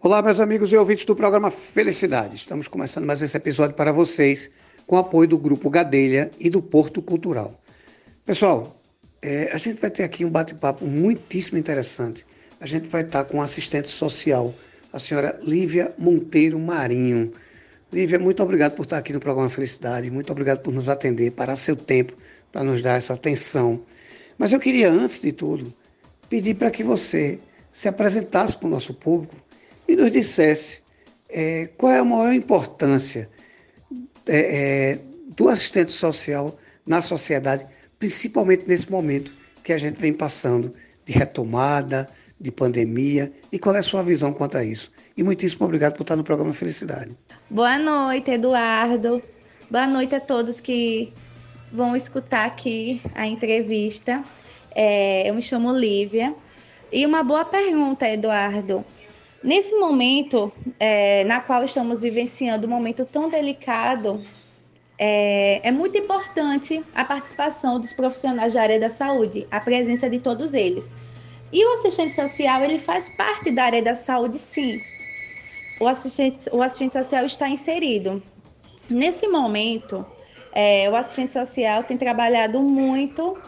Olá, meus amigos e ouvintes do programa Felicidade. Estamos começando mais esse episódio para vocês com o apoio do Grupo Gadelha e do Porto Cultural. Pessoal, é, a gente vai ter aqui um bate-papo muitíssimo interessante. A gente vai estar com a assistente social, a senhora Lívia Monteiro Marinho. Lívia, muito obrigado por estar aqui no programa Felicidade, muito obrigado por nos atender, parar seu tempo para nos dar essa atenção. Mas eu queria, antes de tudo, pedir para que você se apresentasse para o nosso público e nos dissesse é, qual é a maior importância é, é, do assistente social na sociedade, principalmente nesse momento que a gente vem passando de retomada, de pandemia, e qual é a sua visão quanto a isso. E muitíssimo obrigado por estar no programa Felicidade. Boa noite, Eduardo. Boa noite a todos que vão escutar aqui a entrevista. É, eu me chamo Lívia. E uma boa pergunta, Eduardo. Nesse momento, é, na qual estamos vivenciando um momento tão delicado, é, é, muito importante a participação dos profissionais da área da saúde, a presença de todos eles. E o assistente social, ele faz parte da área da saúde, sim. O assistente, o assistente social está inserido. Nesse momento, é, o assistente social tem trabalhado muito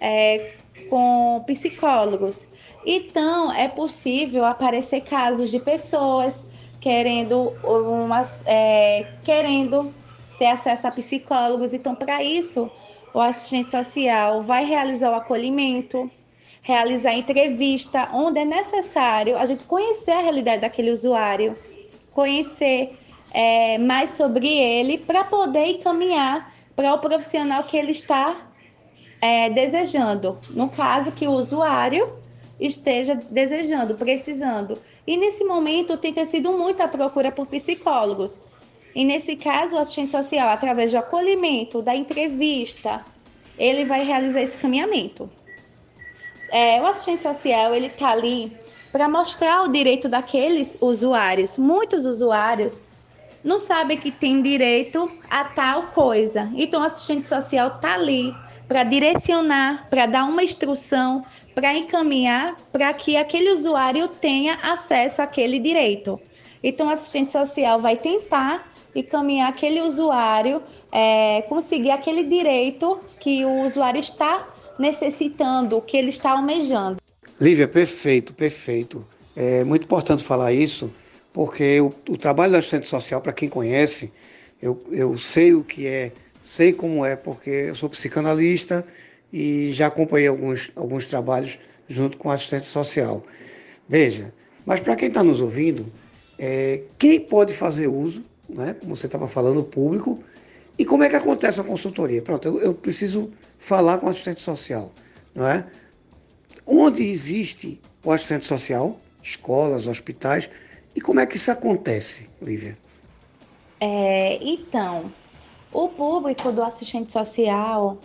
é, com psicólogos então, é possível aparecer casos de pessoas querendo, umas, é, querendo ter acesso a psicólogos. Então, para isso, o assistente social vai realizar o acolhimento, realizar entrevista, onde é necessário a gente conhecer a realidade daquele usuário, conhecer é, mais sobre ele, para poder encaminhar para o profissional que ele está é, desejando. No caso, que o usuário esteja desejando, precisando. E nesse momento tem crescido muito a procura por psicólogos. E nesse caso, o assistente social, através do acolhimento, da entrevista, ele vai realizar esse caminhamento. É, o assistente social, ele está ali para mostrar o direito daqueles usuários. Muitos usuários não sabem que tem direito a tal coisa. Então, o assistente social está ali para direcionar, para dar uma instrução, para encaminhar para que aquele usuário tenha acesso àquele direito. Então, o assistente social vai tentar encaminhar aquele usuário, é, conseguir aquele direito que o usuário está necessitando, que ele está almejando. Lívia, perfeito, perfeito. É muito importante falar isso, porque o, o trabalho do assistente social, para quem conhece, eu, eu sei o que é, sei como é, porque eu sou psicanalista e já acompanhei alguns, alguns trabalhos junto com assistente social. Veja, mas para quem está nos ouvindo, é, quem pode fazer uso, né, como você estava falando, o público, e como é que acontece a consultoria? Pronto, eu, eu preciso falar com o assistente social, não é? Onde existe o assistente social? Escolas, hospitais. E como é que isso acontece, Lívia? É, então, o público do assistente social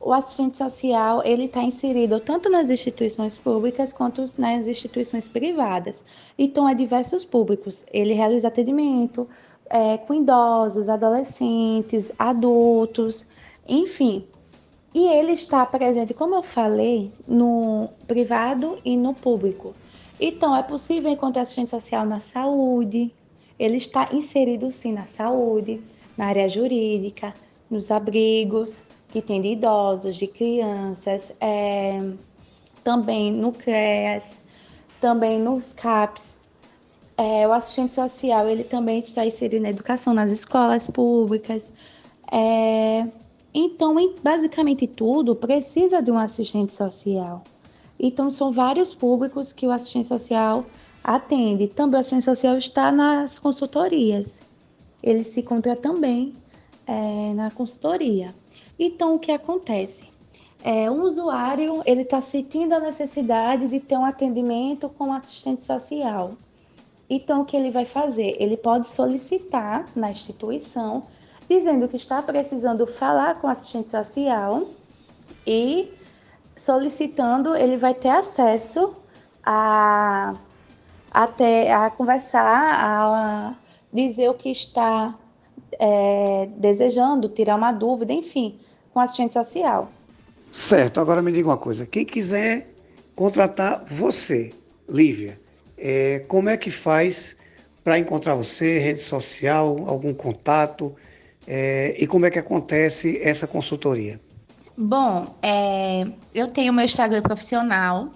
o assistente social ele está inserido tanto nas instituições públicas quanto nas instituições privadas. Então, é diversos públicos. Ele realiza atendimento é, com idosos, adolescentes, adultos, enfim. E ele está presente, como eu falei, no privado e no público. Então, é possível encontrar assistente social na saúde, ele está inserido sim na saúde, na área jurídica, nos abrigos, que tem de idosos, de crianças, é, também no CREAS, também nos CAPS. É, o assistente social ele também está inserido na educação nas escolas públicas. É, então, em basicamente tudo, precisa de um assistente social. Então, são vários públicos que o assistente social atende. Também o assistente social está nas consultorias. Ele se encontra também é, na consultoria. Então, o que acontece? É, um usuário ele está sentindo a necessidade de ter um atendimento com assistente social. Então, o que ele vai fazer? Ele pode solicitar na instituição, dizendo que está precisando falar com assistente social e solicitando, ele vai ter acesso a, a, ter, a conversar, a dizer o que está é, desejando, tirar uma dúvida, enfim com assistente social. Certo, agora me diga uma coisa: quem quiser contratar você, Lívia, É, como é que faz para encontrar você, rede social, algum contato? É, e como é que acontece essa consultoria? Bom, é, eu tenho meu Instagram profissional,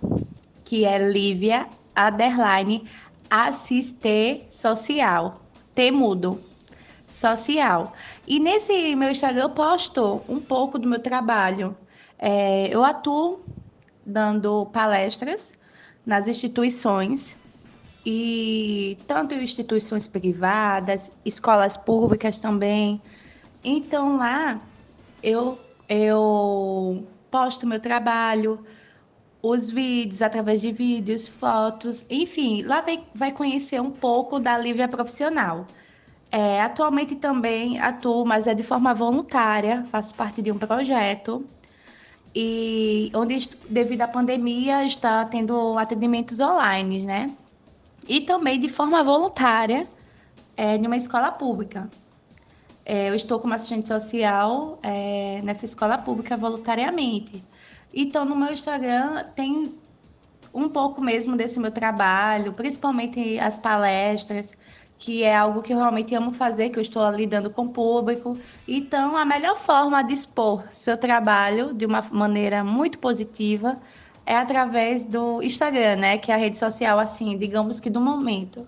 que é Lívia Underline Assiste Social. T mudo. Social. E nesse meu Instagram eu posto um pouco do meu trabalho. É, eu atuo dando palestras nas instituições e tanto instituições privadas, escolas públicas também. Então lá eu eu posto meu trabalho, os vídeos através de vídeos, fotos, enfim, lá vai, vai conhecer um pouco da Lívia profissional. É, atualmente também atuo, mas é de forma voluntária, faço parte de um projeto e onde devido à pandemia está tendo atendimentos online, né? E também de forma voluntária é, em uma escola pública. É, eu estou como assistente social é, nessa escola pública voluntariamente. Então, no meu Instagram tem um pouco mesmo desse meu trabalho, principalmente as palestras, que é algo que eu realmente amo fazer, que eu estou lidando com o público. Então, a melhor forma de expor seu trabalho de uma maneira muito positiva é através do Instagram, né, que é a rede social assim, digamos que do momento.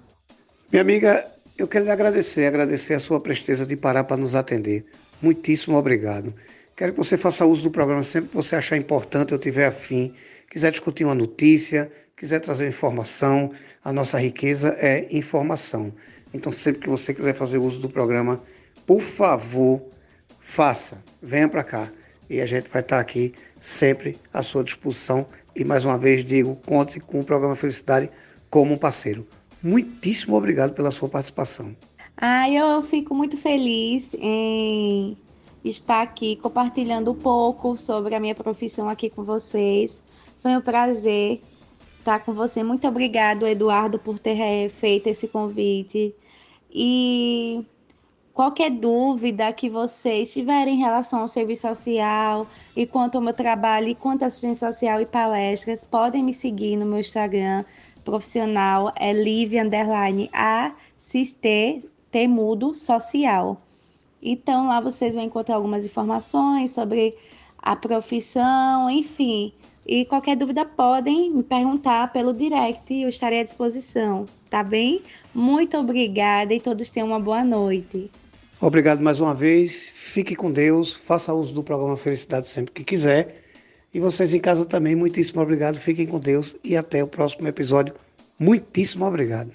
Minha amiga, eu quero lhe agradecer, agradecer a sua presteza de parar para nos atender. Muitíssimo obrigado. Quero que você faça uso do programa sempre que você achar importante ou tiver afim, quiser discutir uma notícia, quiser trazer informação. A nossa riqueza é informação. Então, sempre que você quiser fazer uso do programa, por favor, faça. Venha para cá. E a gente vai estar aqui sempre à sua disposição. E mais uma vez digo, conte com o programa Felicidade como um parceiro. Muitíssimo obrigado pela sua participação. Ah, eu fico muito feliz em estar aqui compartilhando um pouco sobre a minha profissão aqui com vocês. Foi um prazer estar com você. Muito obrigado, Eduardo, por ter eh, feito esse convite. E qualquer dúvida que vocês tiverem em relação ao serviço social e quanto ao meu trabalho e quanto à assistência social e palestras, podem me seguir no meu Instagram profissional, é Livia Underline Assiste Temudo Social. Então lá vocês vão encontrar algumas informações sobre a profissão, enfim. E qualquer dúvida podem me perguntar pelo direct, eu estarei à disposição, tá bem? Muito obrigada e todos tenham uma boa noite. Obrigado mais uma vez. Fique com Deus. Faça uso do programa Felicidade sempre que quiser. E vocês em casa também, muitíssimo obrigado. Fiquem com Deus e até o próximo episódio. Muitíssimo obrigado.